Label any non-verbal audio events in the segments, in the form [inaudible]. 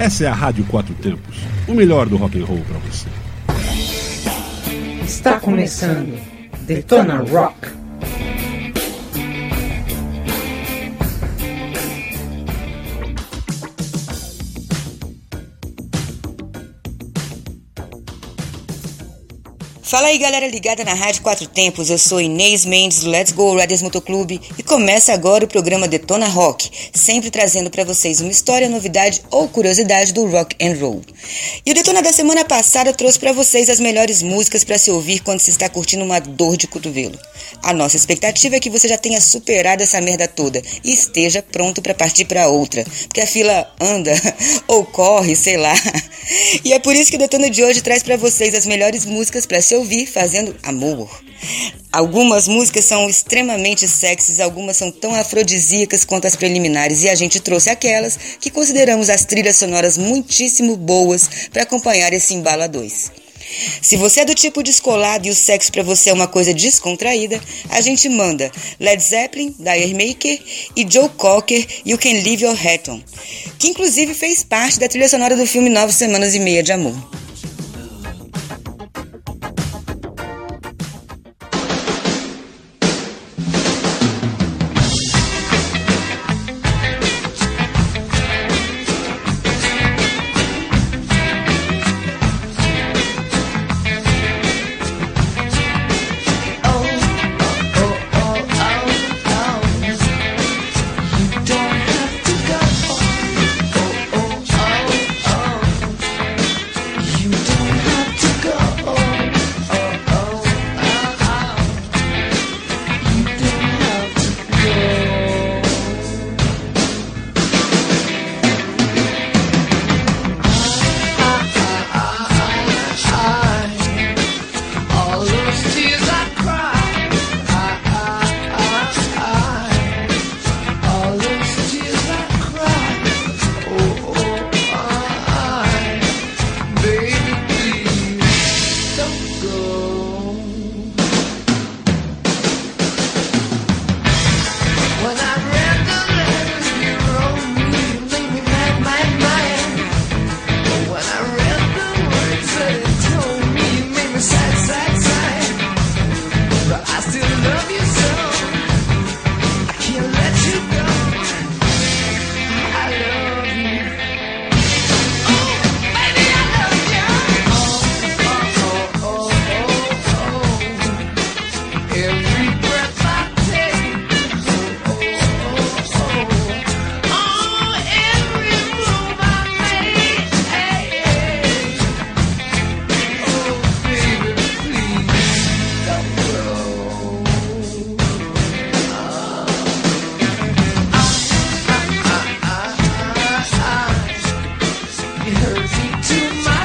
Essa é a Rádio Quatro Tempos, o melhor do rock and roll para você. Está começando Detona Rock. Fala aí galera ligada na Rádio Quatro Tempos, eu sou Inês Mendes do Let's Go Riders Motoclube e começa agora o programa Detona Rock, sempre trazendo para vocês uma história, novidade ou curiosidade do rock and roll. E o Detona da semana passada trouxe para vocês as melhores músicas para se ouvir quando se está curtindo uma dor de cotovelo. A nossa expectativa é que você já tenha superado essa merda toda e esteja pronto para partir para outra, porque a fila anda [laughs] ou corre, sei lá. E é por isso que o Detona de hoje traz para vocês as melhores músicas para se ouvir fazendo amor. Algumas músicas são extremamente sexys, algumas são tão afrodisíacas quanto as preliminares, e a gente trouxe aquelas que consideramos as trilhas sonoras muitíssimo boas para acompanhar esse embalo a dois. Se você é do tipo descolado e o sexo para você é uma coisa descontraída, a gente manda Led Zeppelin, Dire Maker e Joe Cocker You Can Leave Your Hat On, que inclusive fez parte da trilha sonora do filme Nove Semanas e Meia de Amor. hurry to my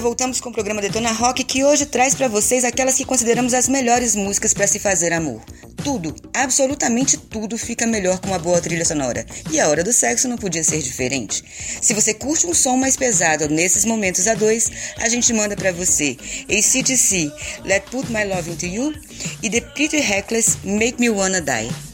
voltamos com o programa Detona Rock que hoje traz para vocês aquelas que consideramos as melhores músicas para se fazer amor. Tudo, absolutamente tudo fica melhor com uma boa trilha sonora. E a hora do sexo não podia ser diferente. Se você curte um som mais pesado nesses momentos a dois, a gente manda para você ACDC, Let Put My Love Into You e The Pretty Reckless, Make Me Wanna Die.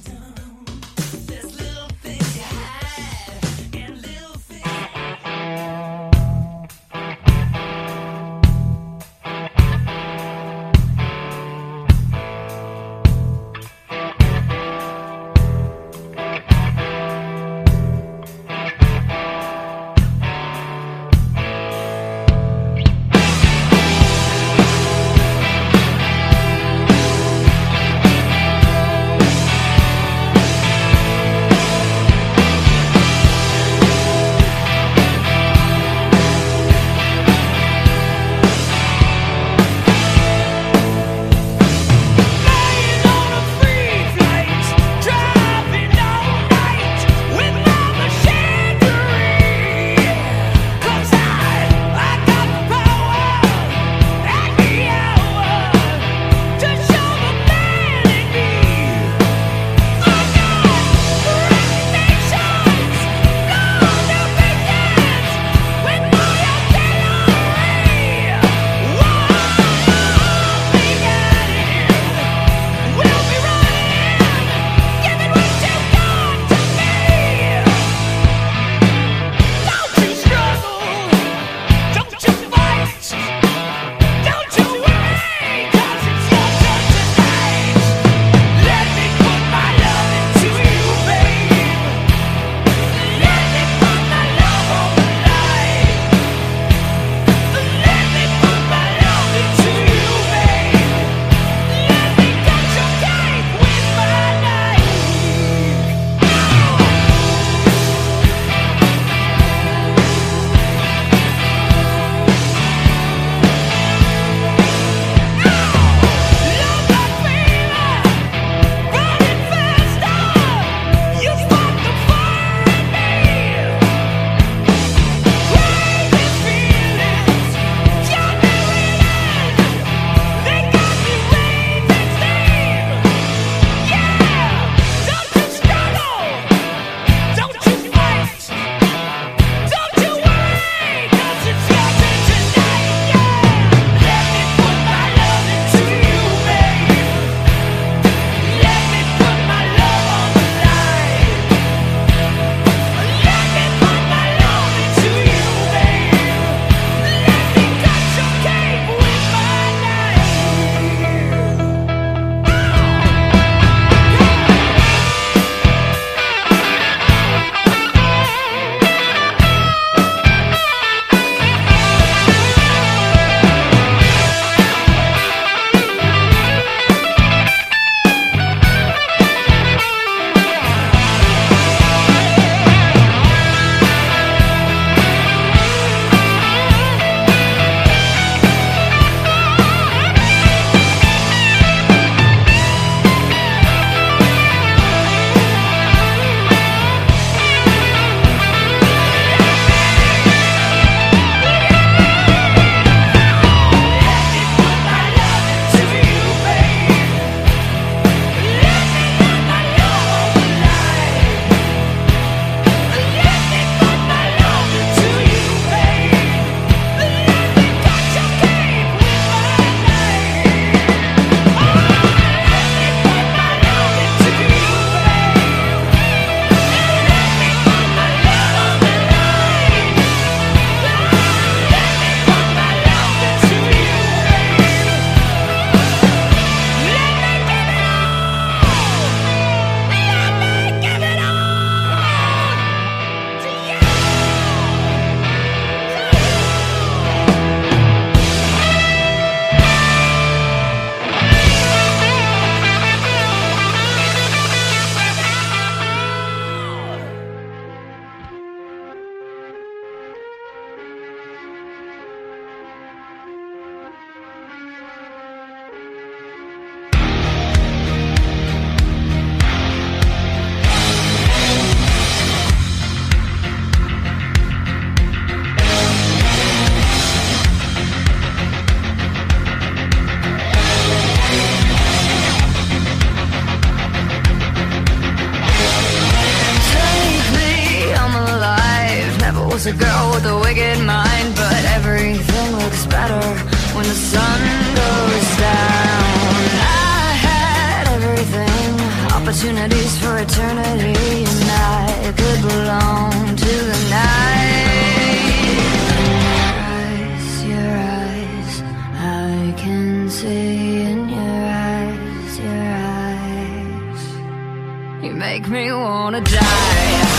Me wanna die.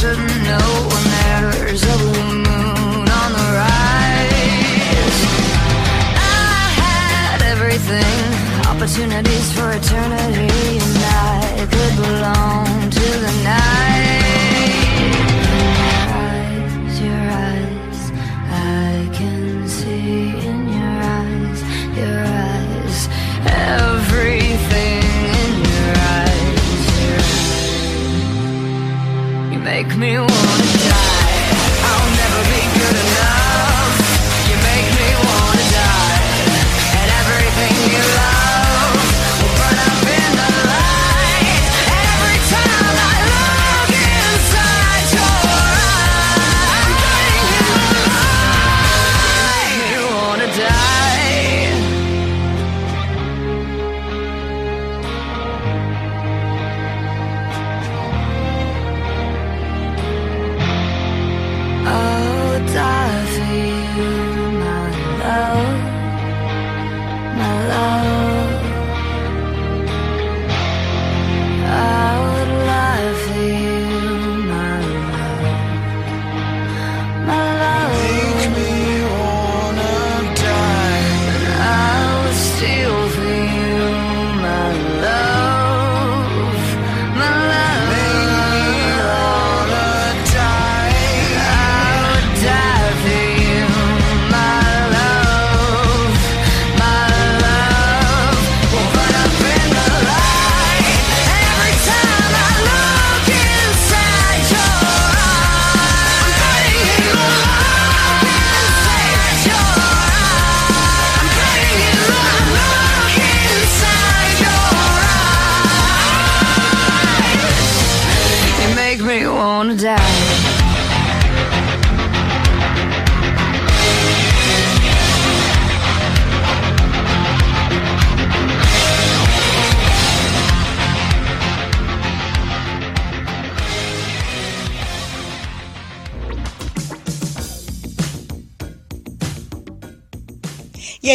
Shouldn't know. When there's a blue moon on the rise, I had everything, opportunities for eternity, and I could belong to the night. Eyes, your eyes, I can see in your eyes, your eyes, everything make me wanna die. I'll never be good enough. You make me wanna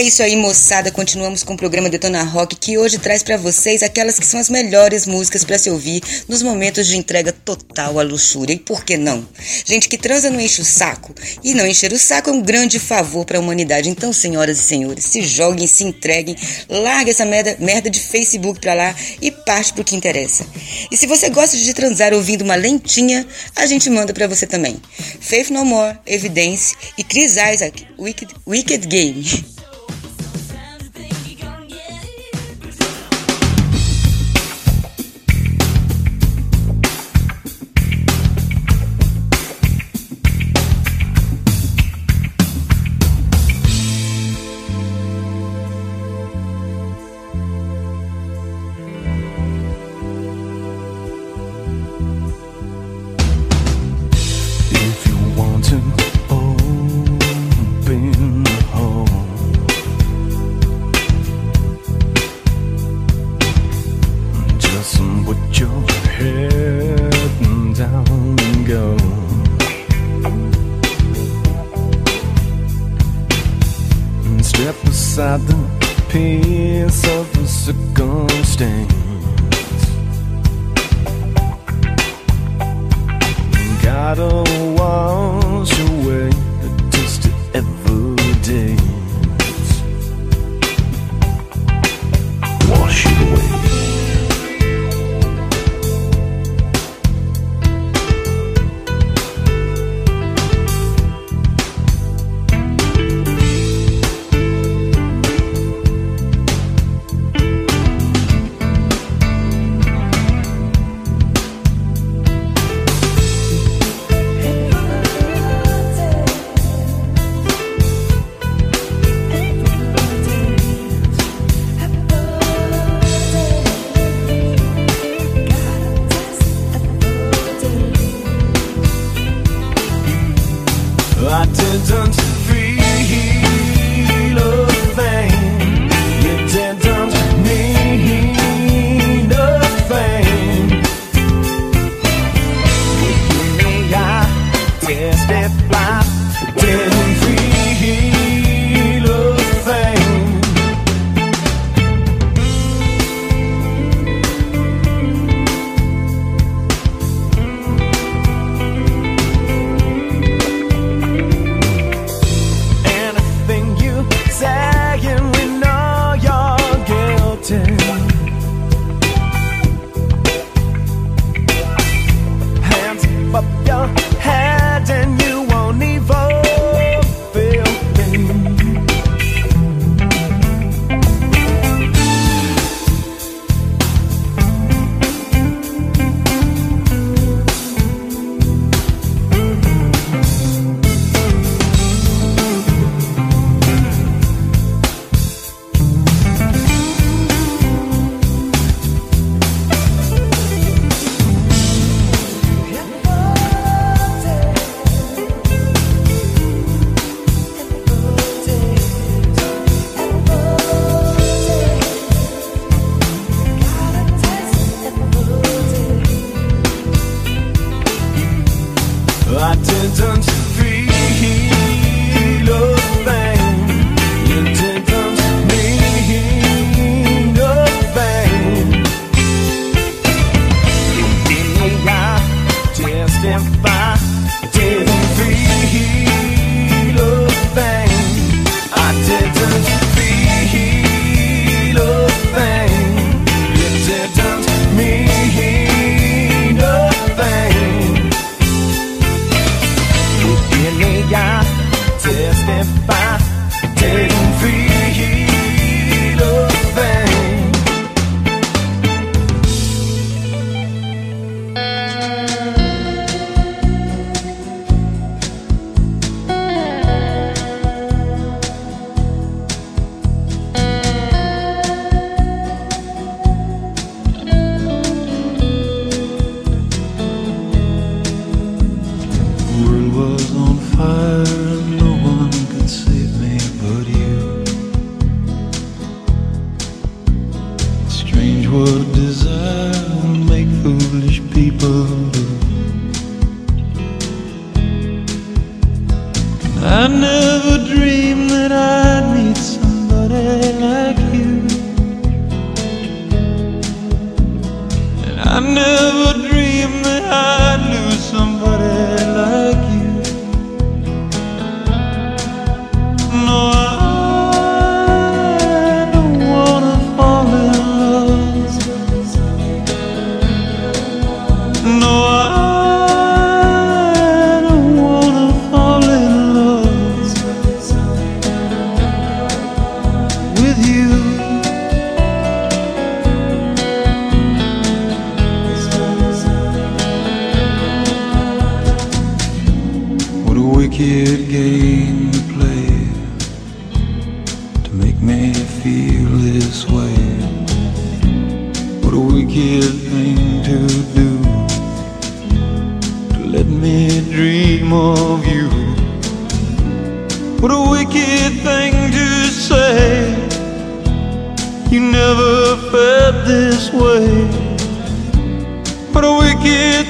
isso aí, moçada. Continuamos com o programa Detona Rock, que hoje traz pra vocês aquelas que são as melhores músicas pra se ouvir nos momentos de entrega total à luxúria. E por que não? Gente que transa não enche o saco. E não encher o saco é um grande favor pra humanidade. Então, senhoras e senhores, se joguem, se entreguem, larga essa merda, merda de Facebook pra lá e parte pro que interessa. E se você gosta de transar ouvindo uma lentinha, a gente manda pra você também. Faith No More, Evidence e Chris Isaac, Wicked, Wicked Game. fly, getting free. feel this way. What a wicked thing to do. To let me dream of you. What a wicked thing to say. You never felt this way. What a wicked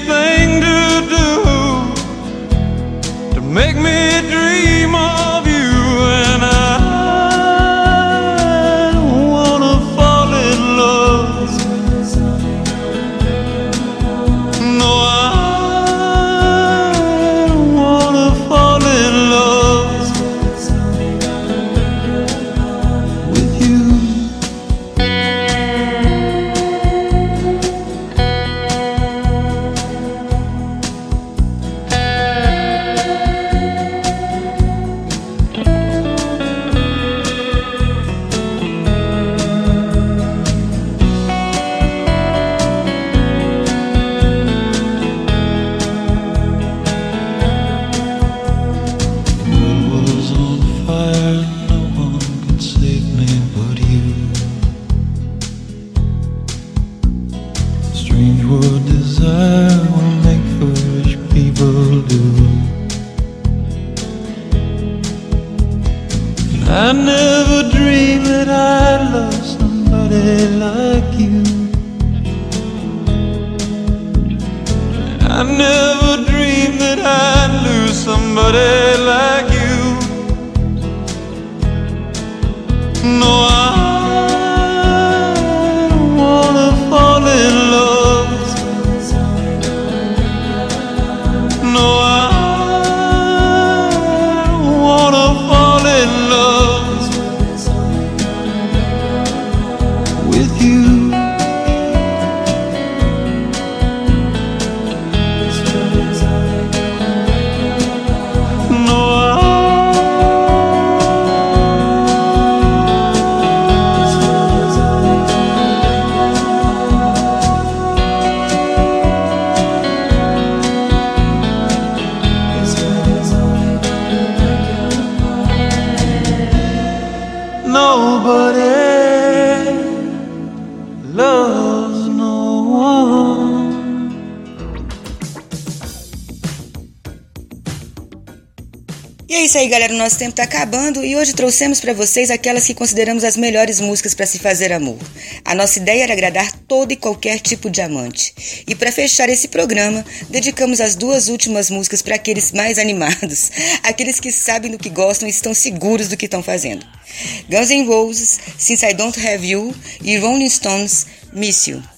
isso aí, galera. O nosso tempo tá acabando e hoje trouxemos para vocês aquelas que consideramos as melhores músicas para se fazer amor. A nossa ideia era agradar todo e qualquer tipo de amante. E para fechar esse programa, dedicamos as duas últimas músicas para aqueles mais animados, [laughs] aqueles que sabem do que gostam e estão seguros do que estão fazendo. Guns N' Roses, Since I Don't Have You e Rolling Stones, Miss You.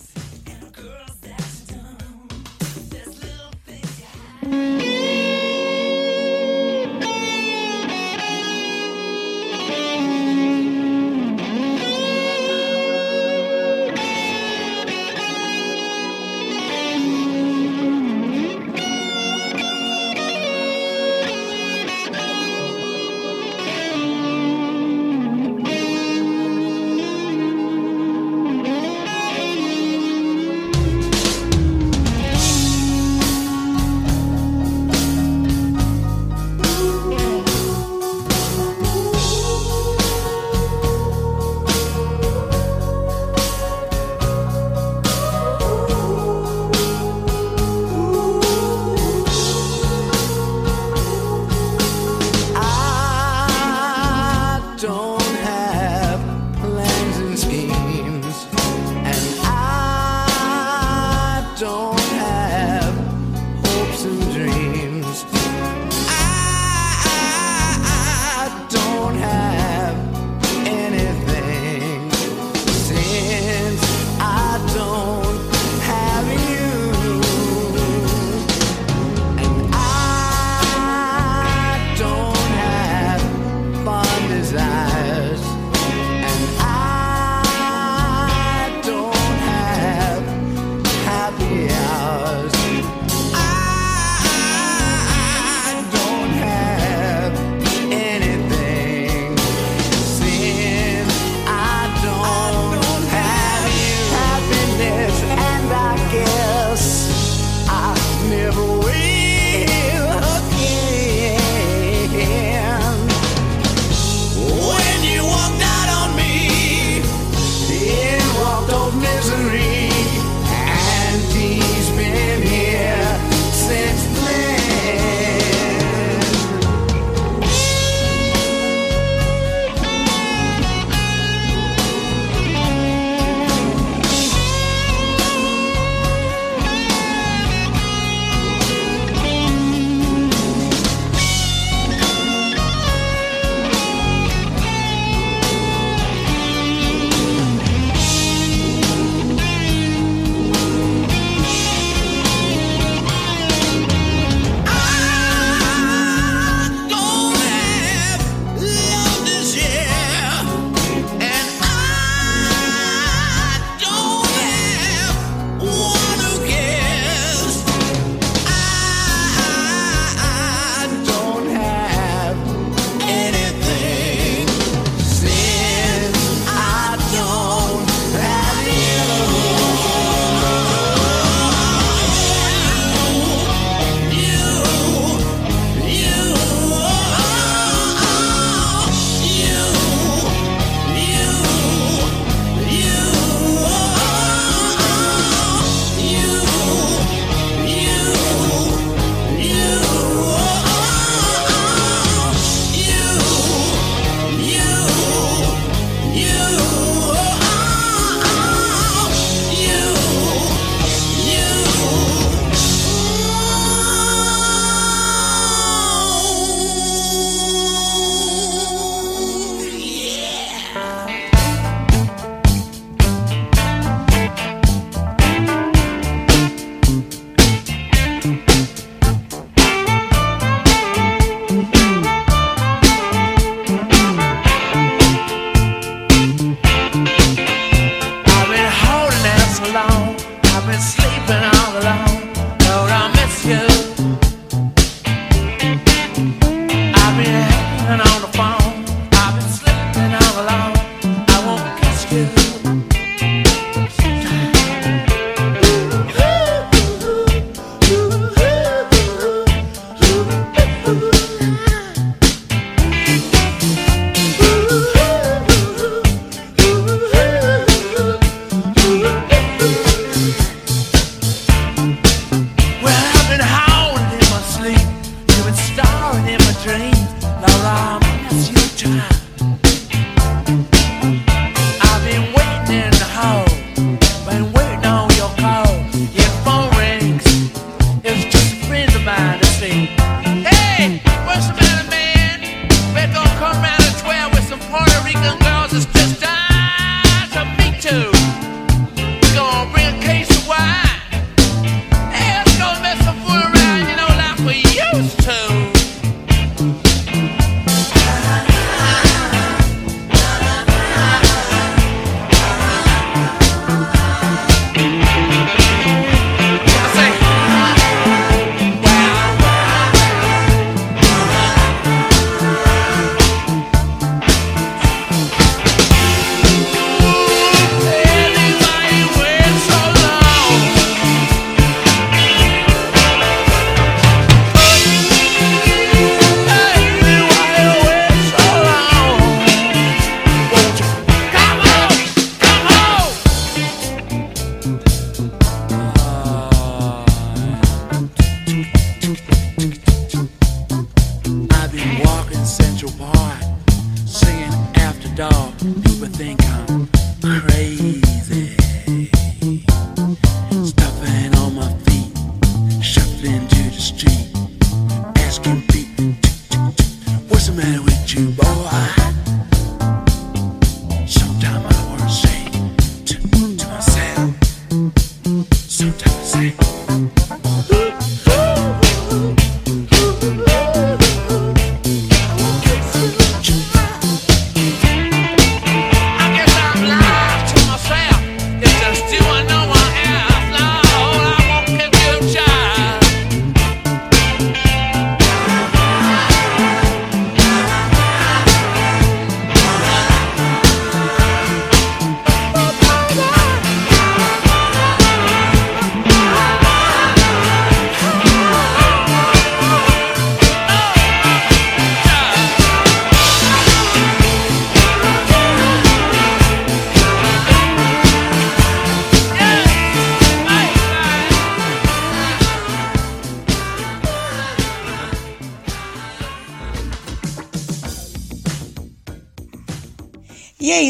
dream, now I'm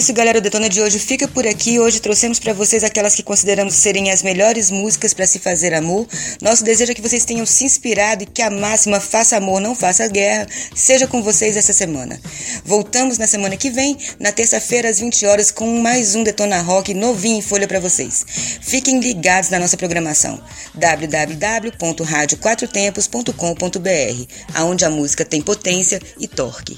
isso, galera. O Detona de hoje fica por aqui. Hoje trouxemos para vocês aquelas que consideramos serem as melhores músicas para se fazer amor. Nosso desejo é que vocês tenham se inspirado e que a máxima faça amor, não faça guerra, seja com vocês essa semana. Voltamos na semana que vem, na terça-feira às 20 horas, com mais um Detona Rock novinho em folha para vocês. Fiquem ligados na nossa programação www.radioquatrotempos.com.br, aonde a música tem potência e torque.